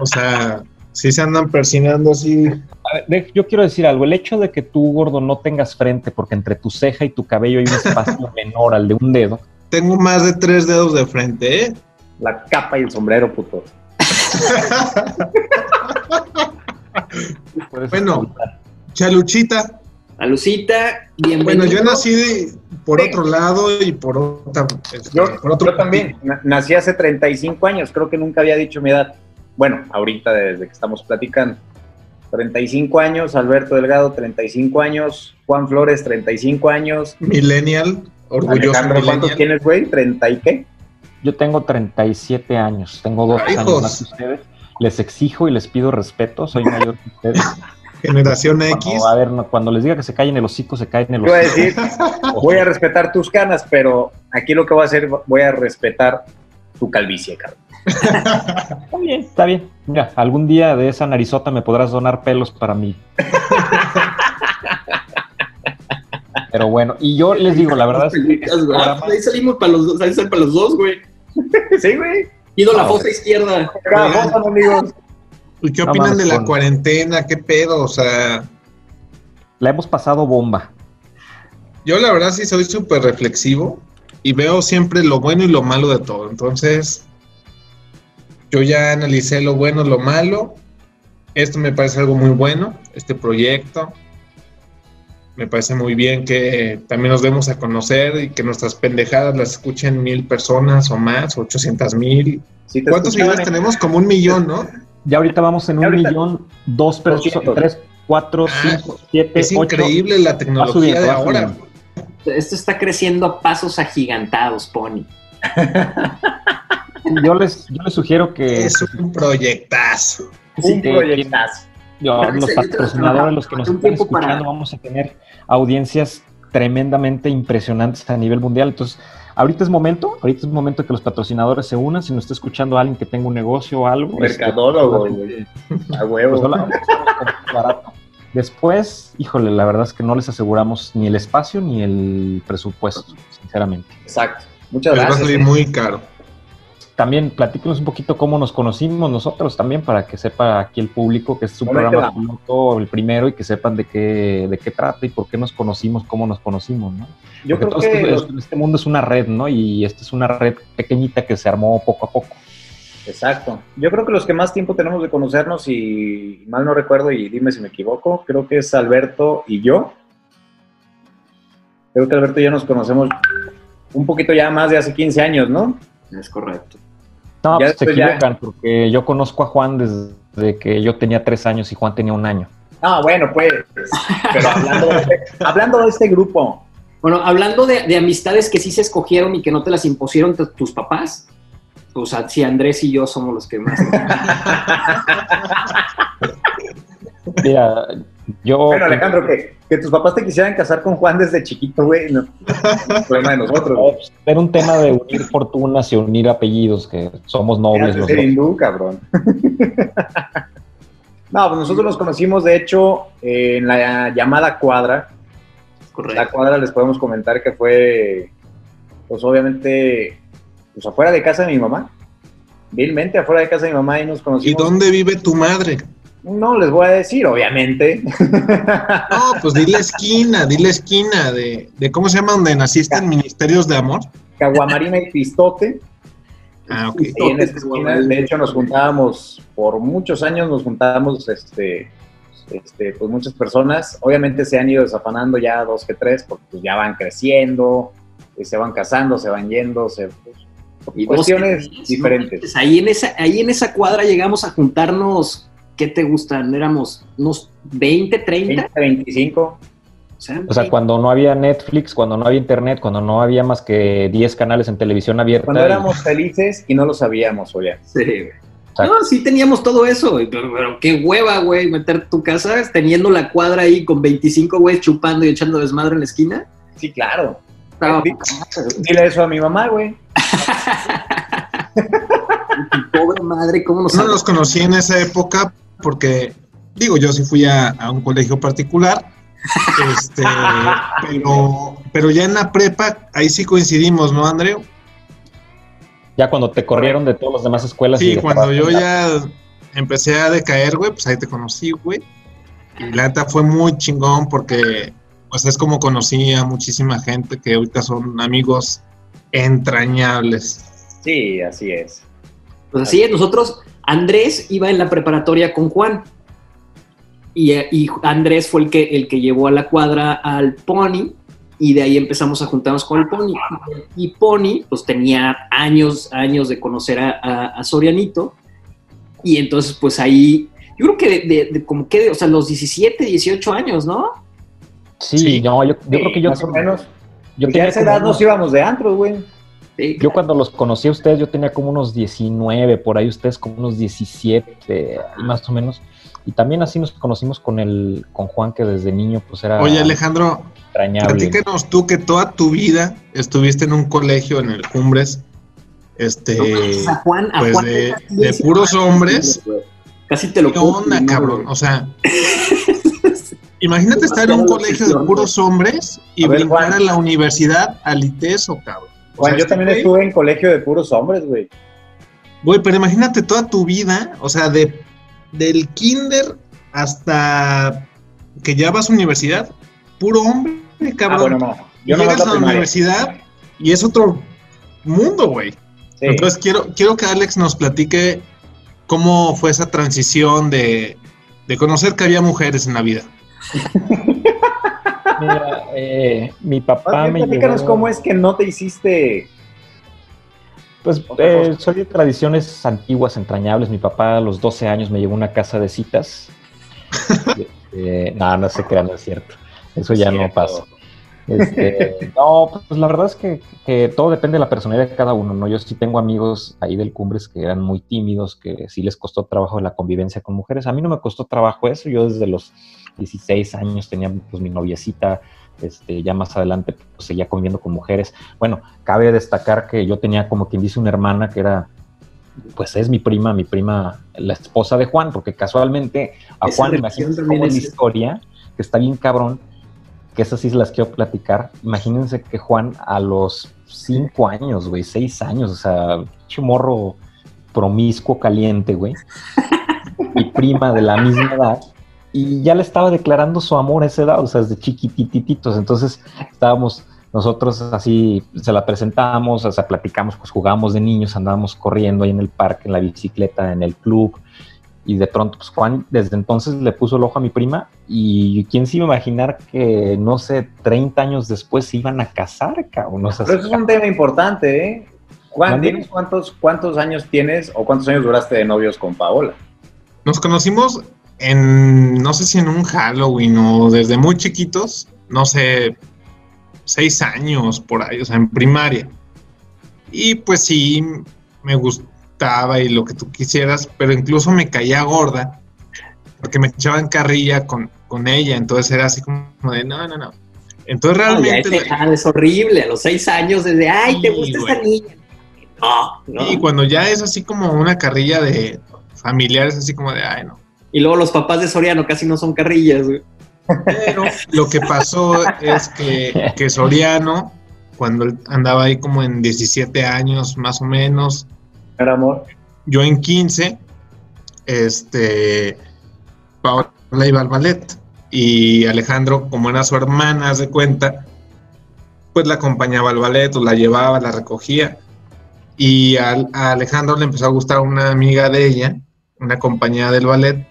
Speaker 3: o sea, sí se andan persinando así.
Speaker 4: A ver, yo quiero decir algo. El hecho de que tú, gordo, no tengas frente, porque entre tu ceja y tu cabello hay un espacio menor al de un dedo.
Speaker 3: Tengo más de tres dedos de frente, ¿eh?
Speaker 2: La capa y el sombrero, puto.
Speaker 3: Bueno.
Speaker 4: ocultar.
Speaker 3: Chaluchita.
Speaker 1: A Lucita, bienvenido.
Speaker 3: Bueno, yo nací de- por otro lado y por otra. este,
Speaker 2: Yo,
Speaker 3: por otro
Speaker 2: yo también. Na- Nací hace 35 años, creo que nunca había dicho mi edad. Bueno, ahorita desde que estamos platicando. 35 años, Alberto Delgado, 35 años, Juan Flores, 35 años.
Speaker 3: Millennial, orgulloso
Speaker 2: Alejandro, ¿cuántos
Speaker 3: millennial.
Speaker 2: tienes, güey? ¿30 y qué?
Speaker 4: Yo tengo 37 años, tengo dos
Speaker 3: Ay,
Speaker 4: años
Speaker 3: hijos.
Speaker 4: más que ustedes. Les exijo y les pido respeto, soy mayor que ustedes.
Speaker 3: Generación X.
Speaker 4: Cuando, a ver, no, cuando les diga que se callen el hocico, se caen el
Speaker 2: Yo iba a
Speaker 4: hocico.
Speaker 2: decir, voy a respetar tus canas, pero aquí lo que voy a hacer, voy a respetar tu calvicie, cabrón.
Speaker 4: Está bien, está bien. Mira, algún día de esa narizota me podrás donar pelos para mí. Pero bueno, y yo les digo, la verdad es que programa-
Speaker 1: Ahí salimos para los dos, ahí salen para los dos, güey.
Speaker 2: Sí, güey.
Speaker 1: Pido la
Speaker 4: Ah,
Speaker 1: fosa izquierda.
Speaker 2: Amigos.
Speaker 3: ¿Y qué opinan de la
Speaker 4: con-
Speaker 3: cuarentena? ¿Qué pedo? O sea,
Speaker 4: La hemos pasado bomba.
Speaker 3: yo la verdad sí soy súper reflexivo y veo siempre lo bueno y lo malo de todo. Entonces, yo ya analicé lo bueno, lo malo. Esto me parece algo muy bueno, este proyecto. Me parece muy bien que también nos demos a conocer y que nuestras pendejadas las escuchen mil personas o más, ochocientas mil.
Speaker 2: Sí te
Speaker 3: ¿Cuántos seguidores
Speaker 2: eh?
Speaker 3: tenemos? Como un millón, ¿no?
Speaker 4: Ya ahorita vamos en
Speaker 2: Ya
Speaker 4: un
Speaker 2: ahorita-
Speaker 4: millón, dos personas,
Speaker 2: 200.
Speaker 4: tres, cuatro,
Speaker 3: Ah,
Speaker 4: cinco, siete,
Speaker 3: Es
Speaker 4: ocho.
Speaker 3: increíble la tecnología
Speaker 4: subiendo,
Speaker 3: de ahora.
Speaker 1: Esto está creciendo a pasos agigantados, Pony.
Speaker 4: Yo les, yo les sugiero que,
Speaker 3: Es un proyectazo.
Speaker 4: Sí,
Speaker 2: Un
Speaker 4: que-
Speaker 2: proyectazo.
Speaker 4: yo- los patrocinadores, los que nos están
Speaker 1: para-
Speaker 4: escuchando, vamos a tener audiencias tremendamente impresionantes a nivel mundial. Entonces, ahorita es momento, ahorita es momento que los patrocinadores se unan. Si nos está escuchando alguien que tenga un negocio o algo,
Speaker 2: Mercadólogo,
Speaker 4: este,
Speaker 2: güey.
Speaker 4: solamente-
Speaker 2: A huevo.
Speaker 4: pues, solamente es barato. Después, híjole, la verdad es que no les aseguramos ni el espacio ni el presupuesto, sinceramente.
Speaker 2: Exacto. Muchas
Speaker 3: Les va a
Speaker 2: gracias.
Speaker 3: salir
Speaker 2: eh.
Speaker 3: muy caro.
Speaker 4: También platíquenos un poquito cómo nos conocimos nosotros también para que sepa aquí el público que este es
Speaker 2: te
Speaker 4: programa piloto, el primero, y que sepan de qué, de qué trata y por qué nos conocimos, cómo nos conocimos, ¿no?
Speaker 2: Yo
Speaker 4: Porque
Speaker 2: creo
Speaker 4: todo
Speaker 2: que los-
Speaker 4: este mundo es una red, ¿no? Y esta es una red pequeñita que se armó poco a poco.
Speaker 2: Exacto. Yo creo que los que más tiempo tenemos de conocernos, y mal no recuerdo, y dime si me equivoco, creo que es Alberto y yo. Creo que Alberto y yo nos conocemos un poquito ya más de hace 15 años, ¿no?
Speaker 1: Es correcto.
Speaker 4: No,
Speaker 2: Ya
Speaker 4: pues se
Speaker 2: ya-
Speaker 4: equivocan, porque yo conozco a Juan desde que yo tenía tres años y Juan tenía un año.
Speaker 2: Ah, bueno, pues. Pero hablando de este, hablando de este grupo,
Speaker 1: Bueno, hablando de, de amistades que sí se escogieron y que no te las impusieron tus papás, o sea, si Andrés y yo somos los que más.
Speaker 4: Mira, yo...
Speaker 2: bueno, Alejandro, que, que tus papás te quisieran casar con Juan desde chiquito, güey, no. Es problema de nosotros. güey.
Speaker 4: Era un tema de unir fortunas y unir apellidos, que somos nobles los
Speaker 2: hindú, cabrón. no, pues nosotros nos conocimos, de hecho, en la llamada cuadra. La
Speaker 1: Correcto.
Speaker 2: cuadra les podemos comentar que fue, pues obviamente, pues afuera de casa de mi mamá. Vilmente afuera de casa de mi mamá y nos
Speaker 3: ¿Y
Speaker 2: conocimos.
Speaker 3: dónde vive tu madre?
Speaker 2: No les voy a decir, obviamente.
Speaker 3: No, pues dile esquina, dile esquina de, de cómo se llama donde naciste en Ministerios de Amor.
Speaker 2: Caguamarina y Pistote.
Speaker 3: Ah, ok.
Speaker 2: Y en esta esquina, de hecho, nos juntábamos por muchos años, nos juntábamos, este, este, pues muchas personas. Obviamente se han ido desafanando ya dos que tres, porque pues, ya van creciendo, eh, se van casando, se van yendo, se, pues,
Speaker 1: Y dos
Speaker 2: cuestiones
Speaker 1: tres,
Speaker 2: diferentes.
Speaker 1: ¿no? Pues ahí, en esa, ahí en esa cuadra llegamos a juntarnos, ¿qué te gustan? Éramos unos 20, 30.
Speaker 2: 20, 25.
Speaker 1: O sea,
Speaker 4: O sea, cuando no había Netflix, cuando no había internet, cuando no había más que 10 canales en televisión abierta.
Speaker 2: Cuando
Speaker 4: y-
Speaker 2: éramos felices y no lo sabíamos, oye.
Speaker 1: Sí, güey.
Speaker 4: Exacto.
Speaker 1: No, sí teníamos todo eso, pero, pero qué hueva, güey, meter tu casa teniendo la cuadra ahí con 25 güeyes chupando y echando desmadre en la esquina.
Speaker 2: Sí, claro.
Speaker 1: Estaba
Speaker 2: Dile eso a mi mamá, güey.
Speaker 1: pobre madre, ¿cómo nos
Speaker 3: No los conocí en esa época porque, digo, yo sí fui a, a un colegio particular, este, pero, pero ya en la prepa, ahí sí coincidimos, ¿no, Andreu?
Speaker 4: Ya cuando te corrieron de todas las demás escuelas.
Speaker 3: Sí, cuando yo ya empecé a decaer, güey, pues ahí te conocí, güey. Y la neta fue muy chingón porque, pues es como conocí a muchísima gente que ahorita son amigos entrañables.
Speaker 2: Sí, así es.
Speaker 1: Pues así es, nosotros, Andrés iba en la preparatoria con Juan. Y, eh, y Andrés fue el que, el que llevó a la cuadra al Pony. Y de ahí empezamos a juntarnos con el Pony. Y Pony, pues tenía años, años de conocer a, a- a Sorianito. Y entonces, pues ahí, yo creo que de, de- de como que, de- o sea, los 17, 18 años, ¿no?
Speaker 4: Sí,
Speaker 3: Sí.
Speaker 4: no, yo, yo creo que yo,
Speaker 2: más o menos.
Speaker 4: yo
Speaker 2: ya a esa edad
Speaker 4: unos-
Speaker 2: nos íbamos de antro, güey.
Speaker 1: Sí,
Speaker 4: Yo cuando los conocí a ustedes, yo tenía como unos 19, por ahí ustedes como unos 17, ahí más o menos. Y también así nos conocimos con el, con Juan, que desde niño pues era
Speaker 3: Oye, Alejandro,
Speaker 4: extrañable.
Speaker 3: platícanos tú que toda tu vida estuviste en un colegio en el Cumbres, este,
Speaker 1: a Juan, a
Speaker 3: pues
Speaker 1: Juan
Speaker 3: de, puros hombres.
Speaker 1: Casi te lo
Speaker 3: ¿Qué
Speaker 1: puedo
Speaker 3: onda, cabrón? O sea, imagínate estar en un colegio de puros hombres y
Speaker 2: A ver,
Speaker 3: brincar
Speaker 2: Juan.
Speaker 3: a la universidad al ITESO, cabrón. O
Speaker 2: Juan,
Speaker 3: sea,
Speaker 2: yo
Speaker 3: este
Speaker 2: también
Speaker 3: güey-
Speaker 2: estuve en colegio de puros hombres, güey.
Speaker 3: Güey, pero imagínate toda tu vida, o sea, de del kinder hasta que ya vas a universidad, puro hombre,
Speaker 2: Ah,
Speaker 3: cabrón.
Speaker 2: bueno, no. Yo no
Speaker 3: Llegas a la
Speaker 2: primaria.
Speaker 3: universidad y es otro mundo, güey.
Speaker 2: Sí.
Speaker 3: Entonces quiero, quiero que Alex nos platique cómo fue esa transición de, de conocer que había mujeres en la vida.
Speaker 4: Mira, eh, mi papá
Speaker 2: bien,
Speaker 4: me llevó-
Speaker 2: cómo es que no te hiciste.
Speaker 4: Pues eh, soy de tradiciones antiguas, entrañables. Mi papá a los 12 años me llevó a una casa de citas. Eh, no, no se crean, no es cierto. Eso ya no pasa. Este, no, pues la verdad es que, que todo depende de la personalidad de cada uno, ¿no? Yo sí tengo amigos ahí del Cumbres que eran muy tímidos, que sí les costó trabajo la convivencia con mujeres. A mí no me costó trabajo eso, yo desde los 16 años tenía pues mi noviecita, este, ya más adelante pues, seguía conviviendo con mujeres. Bueno, cabe destacar que yo tenía como quien dice una hermana que era, pues es mi prima, mi prima, la esposa de Juan, porque casualmente a
Speaker 1: Esa
Speaker 4: Juan, imagínense cómo es la historia, que está bien cabrón, que esas sí las quiero platicar. Imagínense que Juan a los cinco años, güey, seis años, o sea, pinche morro promiscuo caliente, güey. Mi prima de la misma edad. Y ya le estaba declarando su amor a esa edad, o sea, desde chiquitititos. Entonces estábamos nosotros así, se la presentamos, o sea, platicamos, pues jugamos de niños, andábamos corriendo ahí en el parque, en la bicicleta, en el club. Y de pronto, pues Juan desde entonces le puso el ojo a mi prima y quién se iba a imaginar que, no sé, 30 años después se iban a casar, cabrón. O sea,
Speaker 2: Pero eso es un tema importante, ¿eh? Juan,
Speaker 4: ¿Mande?
Speaker 2: ¿tienes cuántos, cuántos años tienes o cuántos años duraste de novios con Paola?
Speaker 3: Nos conocimos en, no sé si en un Halloween o desde muy chiquitos, no sé, seis años por ahí, o sea, en primaria. Y pues sí, me gustaba y lo que tú quisieras, pero incluso me caía gorda porque me echaban carrilla con, con ella, entonces era así como de, no, no, no. Entonces realmente...
Speaker 1: edad es horrible, a los seis años, desde, ay, ¿te
Speaker 3: Sí,
Speaker 1: gusta
Speaker 3: güey.
Speaker 1: esa niña? No, no.
Speaker 3: Y cuando ya es así como una carrilla de familiares, así como de, ay, no.
Speaker 1: Y luego los papás de Soriano casi no son carrillas, güey.
Speaker 3: Pero lo que pasó es que, que Soriano, cuando él andaba ahí como en 17 años más o menos,
Speaker 2: ¿Era amor?
Speaker 3: yo en 15, este, Paola iba al ballet y Alejandro, como era su hermana, haz de cuenta, pues la acompañaba al ballet, o la llevaba, la recogía. Y al- a Alejandro le empezó a gustar una amiga de ella, una compañera del ballet.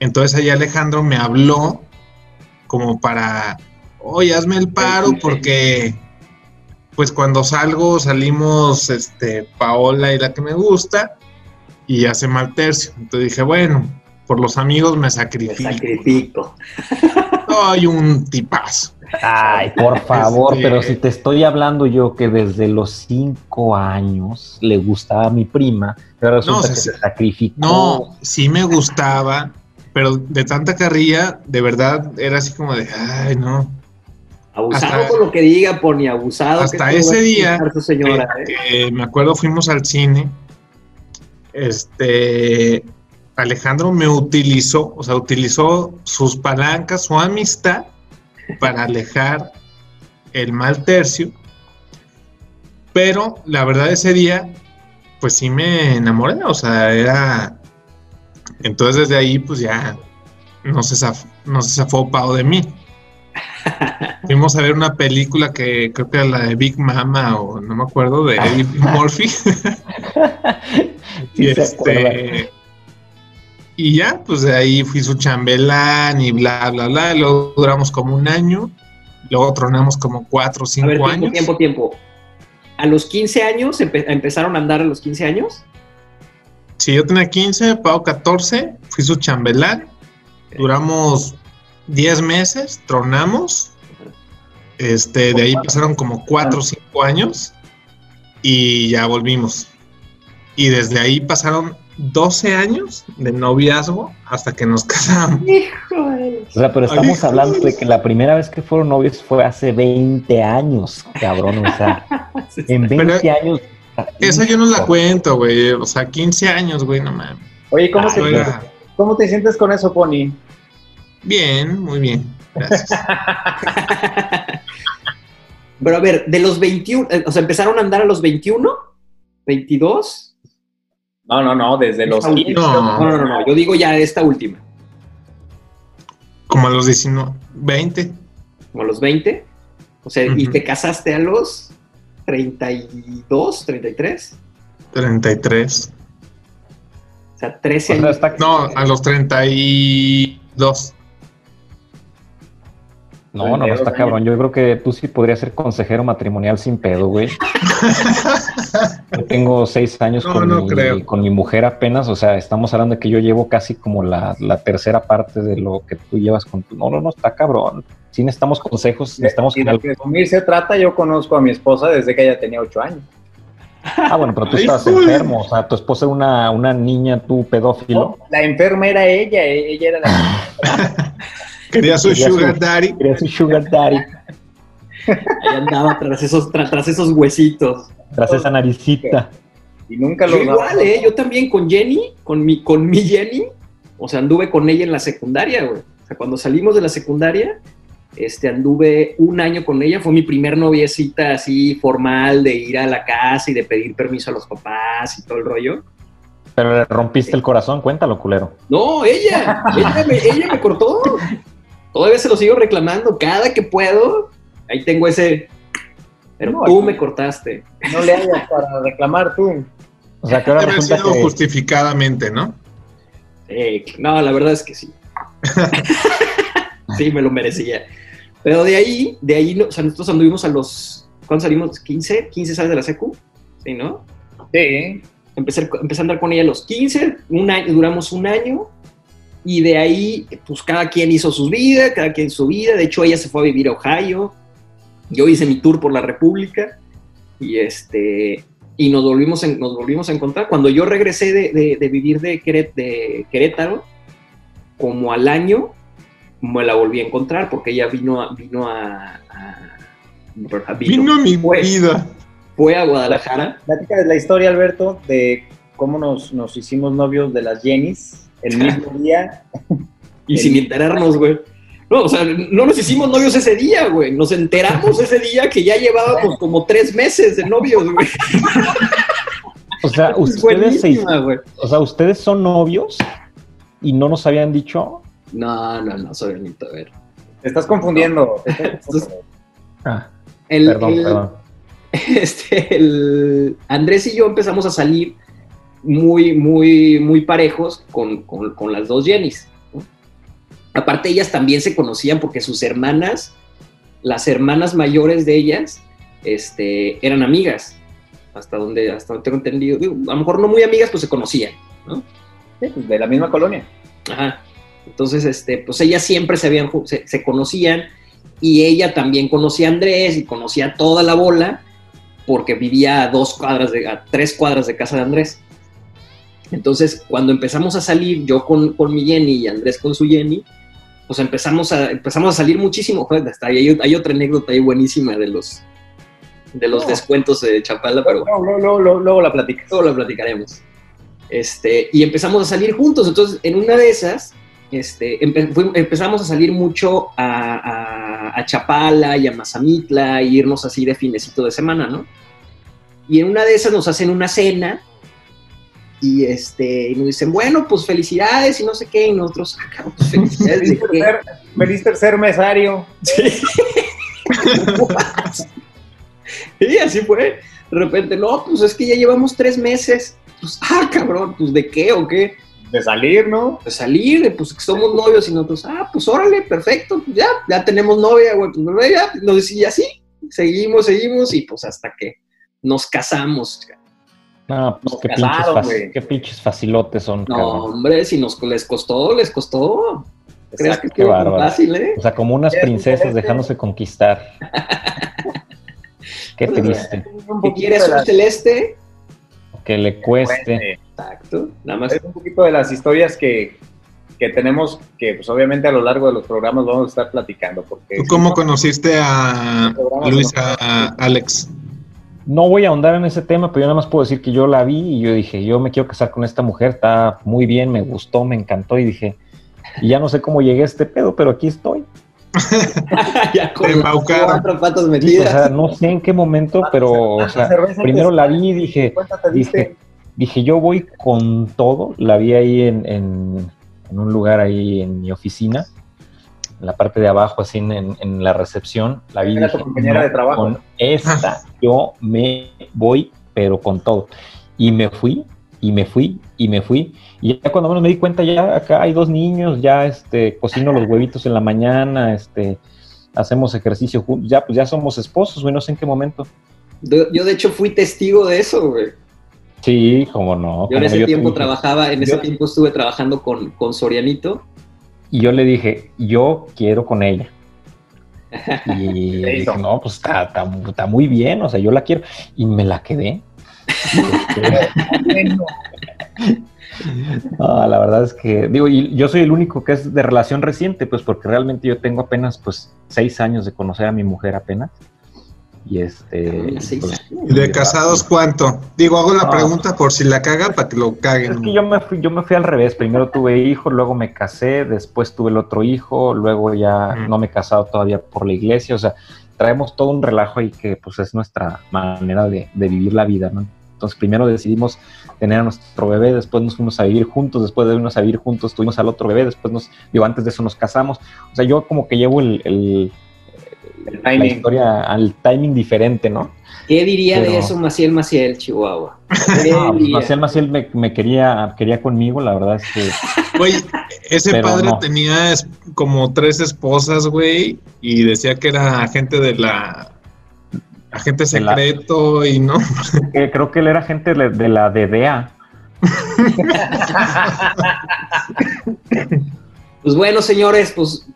Speaker 3: Entonces ahí Alejandro me habló como para, oye, hazme el paro porque pues cuando salgo salimos este Paola y la que me gusta y hace mal tercio. Entonces dije, bueno, por los amigos me
Speaker 1: Me
Speaker 3: sacrifico.
Speaker 1: sacrifico.
Speaker 3: Soy un tipazo.
Speaker 4: Ay, por favor,
Speaker 3: Este-
Speaker 4: pero si te estoy hablando yo que desde los cinco años le gustaba a mi prima, pero resulta
Speaker 3: No,
Speaker 4: que
Speaker 3: se-
Speaker 4: se sacrificó.
Speaker 3: No, sí me gustaba, pero de tanta carrilla, de verdad, era así como de, ay, no.
Speaker 1: Abusado
Speaker 3: Hasta-
Speaker 1: con lo que diga, Pony, abusado. que
Speaker 3: hasta
Speaker 1: esto
Speaker 3: ese
Speaker 1: a
Speaker 3: día,
Speaker 1: escuchar Su señora,
Speaker 3: que-
Speaker 1: ¿eh?
Speaker 3: que me acuerdo, fuimos al cine. Este Alejandro me utilizó, o sea, utilizó sus palancas, su amistad, para alejar el mal tercio. Pero la verdad, ese día, pues sí me enamoré, o sea, era. Entonces desde ahí, pues ya no se, zaf- no se zafó Pau de mí. Fuimos a ver una película que creo que era la de Big Mama o no me acuerdo, de Eddie Murphy. Y este. Y ya, pues de ahí fui su chambelán y bla, bla, bla. Luego duramos como un año. Luego tronamos como cuatro o
Speaker 1: A
Speaker 3: cinco
Speaker 1: ver, tiempo,
Speaker 3: años.
Speaker 1: tiempo, tiempo. ¿A los 15 años empe- empezaron a andar a los 15 años?
Speaker 3: Sí, yo tenía 15, Pau 14, fui su chambelán. Duramos 10 meses, tronamos. Este, de ahí pasaron como 4 o 5 años y ya volvimos. Y desde ahí pasaron 12 años de noviazgo hasta que nos casamos.
Speaker 1: Híjole.
Speaker 4: O sea, pero estamos hablando de que la primera vez que fueron novios fue hace 20 años, cabrón. O sea, en 20
Speaker 3: Pero
Speaker 4: años.
Speaker 3: Esa yo no la cuento, güey. O sea, 15 años, güey, no mames.
Speaker 2: Oye, ¿cómo,
Speaker 4: Ah,
Speaker 2: te,
Speaker 4: bueno.
Speaker 3: era-
Speaker 2: ¿cómo te sientes con eso, Pony?
Speaker 3: Bien, muy bien. Gracias.
Speaker 1: Pero a ver, de los 21, eh, o sea, empezaron a andar a los 21, 22.
Speaker 2: No, no, no, desde los
Speaker 1: Esta
Speaker 2: 15.
Speaker 3: No.
Speaker 1: No, no, no, no, yo digo ya esta última,
Speaker 3: Como a los 19, 20.
Speaker 1: como a los 20. O sea, y
Speaker 3: Ujú.
Speaker 1: te casaste a los 32, 33.
Speaker 3: 33.
Speaker 1: O sea, 13
Speaker 4: O sea,
Speaker 1: años.
Speaker 4: está-
Speaker 3: No, a los 32.
Speaker 4: No, no, no está cabrón. Yo creo que tú sí podrías ser consejero matrimonial sin pedo, güey. Yo tengo seis años
Speaker 3: No,
Speaker 4: con,
Speaker 3: no
Speaker 4: mi,
Speaker 3: creo.
Speaker 4: con mi mujer apenas. O sea, estamos hablando de que yo llevo casi como la, la tercera parte de lo que tú llevas con tu. No, no, no, está cabrón. Sí necesitamos consejos, necesitamos
Speaker 2: Y
Speaker 4: que
Speaker 2: de presumir se trata, yo conozco a mi esposa desde que ella tenía 8 años.
Speaker 4: Ah, bueno, pero tú estabas enfermo. O sea, tu esposa era una, una niña, tú pedófilo.
Speaker 2: La enferma era ella, e- ella era la...
Speaker 3: Quería su
Speaker 4: Quería su-
Speaker 3: sugar daddy.
Speaker 4: Quería su sugar daddy.
Speaker 1: Ahí andaba tras esos, tra- tras esos huesitos.
Speaker 4: Tras esa naricita.
Speaker 2: Y nunca
Speaker 1: Yo
Speaker 2: lo
Speaker 1: igual, ¿eh? Yo también con Jenny, con mi, con mi Jenny. O sea, anduve con ella en la secundaria, güey. O sea, cuando salimos de la secundaria, este, anduve un año con ella. Fue mi primer noviecita así formal de ir a la casa y de pedir permiso a los papás y todo el rollo.
Speaker 4: Pero le rompiste el corazón, cuéntalo, culero.
Speaker 1: No, ella, ella me, ella me cortó. Todavía se lo sigo reclamando cada que puedo. Ahí tengo ese. Pero
Speaker 2: No,
Speaker 1: tú me cortaste.
Speaker 2: No le hayas para reclamar tú.
Speaker 4: O sea, que ahora resulta
Speaker 3: sido
Speaker 4: que...
Speaker 3: justificadamente, ¿no?
Speaker 1: Eh, no, la verdad es que sí. sí, me lo merecía. Pero de ahí, de ahí, o sea, nosotros anduvimos a los. ¿Cuándo salimos? ¿15? ¿15 sales de la secu? Sí, ¿no?
Speaker 2: Sí.
Speaker 1: Empecé, empecé a andar con ella a los 15, un año, duramos un año. Y de ahí, pues cada quien hizo su vida, cada quien su vida. De hecho, ella se fue a vivir a Ohio. Yo hice mi tour por la República. Y este. Y nos volvimos, en- nos volvimos a encontrar. Cuando yo regresé de, de- de vivir de, Queret- de Querétaro, como al año, me la volví a encontrar porque ella vino a. Vino a, a- a-
Speaker 3: Vino mi
Speaker 1: fue,
Speaker 3: vida.
Speaker 1: fue a Guadalajara.
Speaker 2: Platica de la historia, Alberto, de cómo nos, nos hicimos novios de las Jennys el mismo día.
Speaker 1: Y
Speaker 2: El-
Speaker 1: sin enterarnos, güey. No, o sea, no nos hicimos novios ese día, güey. Nos enteramos ese día que ya llevábamos como tres meses de novios, güey.
Speaker 4: O sea,
Speaker 1: Es
Speaker 4: ustedes, se- o sea, ustedes son novios y no nos habían dicho.
Speaker 1: No, no, no, soy bonito, a ver.
Speaker 2: Te estás confundiendo.
Speaker 4: Ah,
Speaker 1: El,
Speaker 4: perdón,
Speaker 1: el-
Speaker 4: perdón.
Speaker 1: Este, el Andrés y yo empezamos a salir muy, muy, muy parejos con, con- con las dos Jennys. ¿no? Aparte, ellas también se conocían porque sus hermanas, las hermanas mayores de ellas, este, eran amigas. Hasta donde, hasta donde tengo entendido. Digo, a lo mejor no muy amigas, pues se conocían.
Speaker 2: Sí, pues, de la misma colonia.
Speaker 1: Ajá. Entonces, este, pues ellas siempre se habían, se, se conocían y ella también conocía a Andrés y conocía toda la bola porque vivía a dos cuadras, de, a tres cuadras de casa de Andrés. Entonces, cuando empezamos a salir, yo con, con mi Jenny y Andrés con su Jenny, pues empezamos a, empezamos a salir muchísimo. Joder, hasta ahí hay, hay otra anécdota ahí buenísima de los, de los
Speaker 2: No.
Speaker 1: descuentos de Chapala, pero
Speaker 2: Luego, luego, luego, luego, luego la platicas.
Speaker 1: todo lo platicaremos. Este, y empezamos a salir juntos. Entonces, en una de esas, este, empe- empezamos a salir mucho a, a- a Chapala y a Mazamitla, e irnos así de finecito de semana, ¿no? Y en una de esas nos hacen una cena y, este, y nos dicen, bueno, pues felicidades y no sé qué. Y nosotros, ah, cabrón, pues felicidades de qué.
Speaker 2: feliz tercer mesario.
Speaker 1: Y así fue. De repente, no, pues es que ya llevamos tres meses. Pues, ah, cabrón, pues de qué o qué.
Speaker 2: De salir, ¿no?
Speaker 1: de salir, de, pues que somos novios y nosotros, ah, pues órale, perfecto, pues ya, ya tenemos novia, güey, pues ya, nos decía así, seguimos, seguimos y pues hasta que nos casamos.
Speaker 4: No, pues
Speaker 2: Nos
Speaker 4: qué,
Speaker 2: casaron,
Speaker 4: pinches fac- qué pinches facilotes son,
Speaker 1: No,
Speaker 4: cabrón.
Speaker 1: hombre, si nos les costó, les costó. ¿Crees que.
Speaker 4: Qué
Speaker 1: fácil, eh?
Speaker 4: O sea, como unas princesas dejándose conquistar. Qué triste.
Speaker 2: Poquito
Speaker 1: quieres un celeste,
Speaker 4: Que le cueste.
Speaker 1: Exacto, nada más.
Speaker 2: Es un poquito de las historias que, que tenemos, que pues obviamente a lo largo de los programas vamos a estar platicando. Porque
Speaker 3: ¿Tú cómo conociste a Luisa, a Alex?
Speaker 4: No voy a ahondar en ese tema, pero yo nada más puedo decir que yo la vi y yo dije, yo me quiero casar con esta mujer, está muy bien, me gustó, me encantó y dije, y ya no sé cómo llegué a este pedo, pero aquí estoy.
Speaker 1: ya con cuatro patas
Speaker 4: Sí, o
Speaker 1: metidas.
Speaker 4: sea, no sé en qué momento, pero o sea,
Speaker 2: cerveza
Speaker 4: primero la vi y dije, dije, dije, yo voy con todo. La vi ahí en, en- en un lugar ahí en mi oficina, en la parte de abajo, así en, en- en la recepción. La vi dije,
Speaker 2: compañera de trabajo.
Speaker 4: Con esta yo me voy, pero con todo. Y me fui, y me fui, y me fui. Y ya cuando menos me di cuenta, ya acá hay dos niños, ya este, cocino los huevitos en la mañana, este, hacemos ejercicio juntos, ya, pues ya somos esposos, güey, no sé en qué momento.
Speaker 1: Yo, yo, de hecho fui testigo de eso, güey.
Speaker 4: Sí, cómo no.
Speaker 1: Yo en ese
Speaker 4: no,
Speaker 1: tiempo
Speaker 4: dije-
Speaker 1: trabajaba, en ese
Speaker 4: yo-
Speaker 1: tiempo estuve trabajando con, con Sorianito.
Speaker 4: Y yo le dije, yo quiero con ella. Y
Speaker 2: ¿Qué hizo?
Speaker 4: dije, no, pues está, está- está muy bien, o sea, yo la quiero. Y me la quedé. Este, Ah, la verdad es que, digo, y yo soy el único que es de relación reciente, pues porque realmente yo tengo apenas, pues, seis años de conocer a mi mujer apenas. Y este... Pues.
Speaker 3: ¿Y de casados cuánto? Digo, hago la
Speaker 4: No.
Speaker 3: pregunta por si la caga para que lo
Speaker 4: Es
Speaker 3: caguen.
Speaker 4: que yo me fui, yo me fui al revés. Primero tuve hijos, luego me casé, después tuve el otro hijo, luego ya
Speaker 3: Mm.
Speaker 4: no me he casado todavía por la iglesia. O sea, traemos todo un relajo ahí que pues es nuestra manera de, de vivir la vida, ¿no? Entonces primero decidimos tener a nuestro bebé, después nos fuimos a vivir juntos, después de irnos a vivir juntos tuvimos al otro bebé, después nos, digo, antes de eso nos casamos. O sea, yo como que llevo el, el-
Speaker 2: El
Speaker 4: la
Speaker 2: timing.
Speaker 4: historia al timing diferente, ¿no?
Speaker 1: ¿Qué diría de eso Maciel Maciel, Chihuahua? ¿Qué
Speaker 4: No, pues? Maciel Maciel me, me quería, quería conmigo, la verdad es que...
Speaker 3: Güey, ese
Speaker 4: Pero
Speaker 3: padre
Speaker 4: no.
Speaker 3: tenía como tres esposas, güey, y decía que era agente de la. Agente
Speaker 4: la-
Speaker 3: secreto y no.
Speaker 4: creo que él era gente de, de la DDA.
Speaker 1: Pues bueno, señores, pues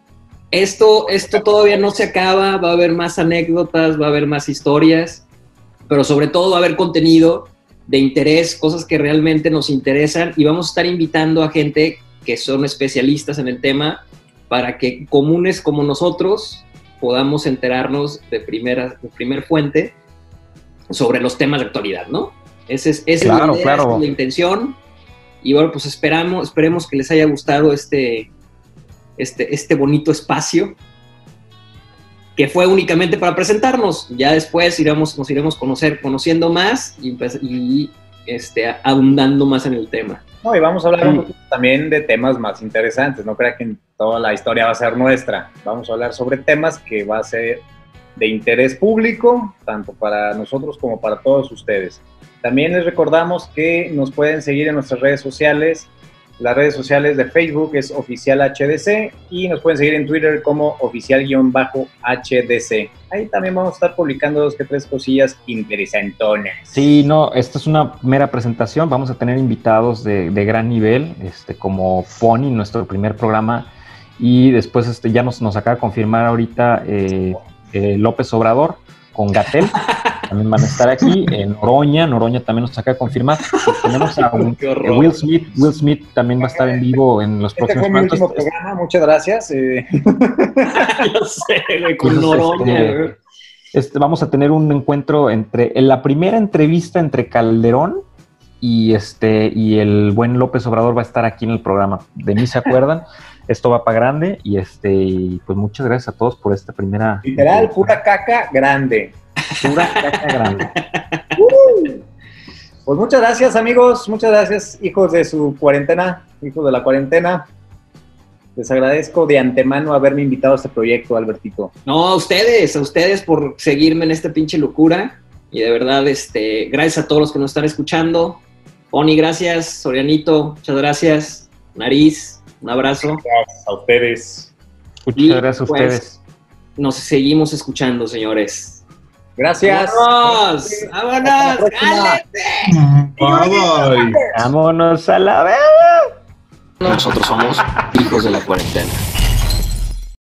Speaker 1: esto, esto todavía no se acaba, va a haber más anécdotas, va a haber más historias, pero sobre todo va a haber contenido de interés, cosas que realmente nos interesan y vamos a estar invitando a gente que son especialistas en el tema para que comunes como nosotros podamos enterarnos de primera, de primer fuente sobre los temas de actualidad, ¿no? Ese es, esa es
Speaker 4: Claro,
Speaker 1: la idea,
Speaker 4: claro.
Speaker 1: esa es la intención. Y bueno, pues esperamos, esperemos que les haya gustado este, este, este bonito espacio que fue únicamente para presentarnos. Ya después iremos, nos iremos conocer, conociendo más y, pues, y, este, abundando más en el tema.
Speaker 2: No, y vamos a hablar un poquito también de temas más interesantes. No crea que toda la historia va a ser nuestra. Vamos a hablar sobre temas que va a ser de interés público, tanto para nosotros como para todos ustedes. También les recordamos que nos pueden seguir en nuestras redes sociales. Las redes sociales de Facebook es oficial HDC y nos pueden seguir en Twitter como oficial-HDC. Ahí también vamos a estar publicando dos que tres cosillas interesantonas.
Speaker 4: Sí, no, esta es una mera presentación. Vamos a tener invitados de, de gran nivel, este, como Pony, nuestro primer programa. Y después este, ya nos, nos acaba de confirmar ahorita eh, eh, López Obrador con Gatel. También van a estar aquí. En Noroña, Noroña también nos acaba de confirmar. Tenemos a un- eh, Will Smith. Will Smith también va a estar en vivo en los
Speaker 2: Este
Speaker 4: próximos
Speaker 2: fue mi
Speaker 4: momentos.
Speaker 2: último programa, muchas gracias. eh,
Speaker 1: Yo sé, güey, con
Speaker 4: Entonces,
Speaker 1: Noroña,
Speaker 4: este. Este, vamos a tener un encuentro entre en la primera entrevista entre Calderón y este y el buen López Obrador va a estar aquí en el programa. De mí se acuerdan. Esto va para grande y este y pues muchas gracias a todos por esta primera
Speaker 2: literal, pura caca grande.
Speaker 4: Pura caca grande.
Speaker 2: Pues muchas gracias, amigos. Muchas gracias, hijos de su cuarentena, hijos de la cuarentena. Les agradezco de antemano haberme invitado a este proyecto, Albertito.
Speaker 1: No, a ustedes, a ustedes por seguirme en esta pinche locura. Y de verdad, este, gracias a todos los que nos están escuchando. Pony, gracias. Sorianito, muchas gracias. Nariz, un abrazo.
Speaker 2: Gracias a ustedes.
Speaker 4: Muchas
Speaker 1: Y,
Speaker 4: gracias a
Speaker 1: pues,
Speaker 4: ustedes.
Speaker 1: Nos seguimos escuchando, señores.
Speaker 2: Gracias.
Speaker 1: ¡Vámonos! ¡Vámonos!
Speaker 3: bye.
Speaker 4: Vámonos a la vez.
Speaker 1: Nosotros somos hijos de la cuarentena.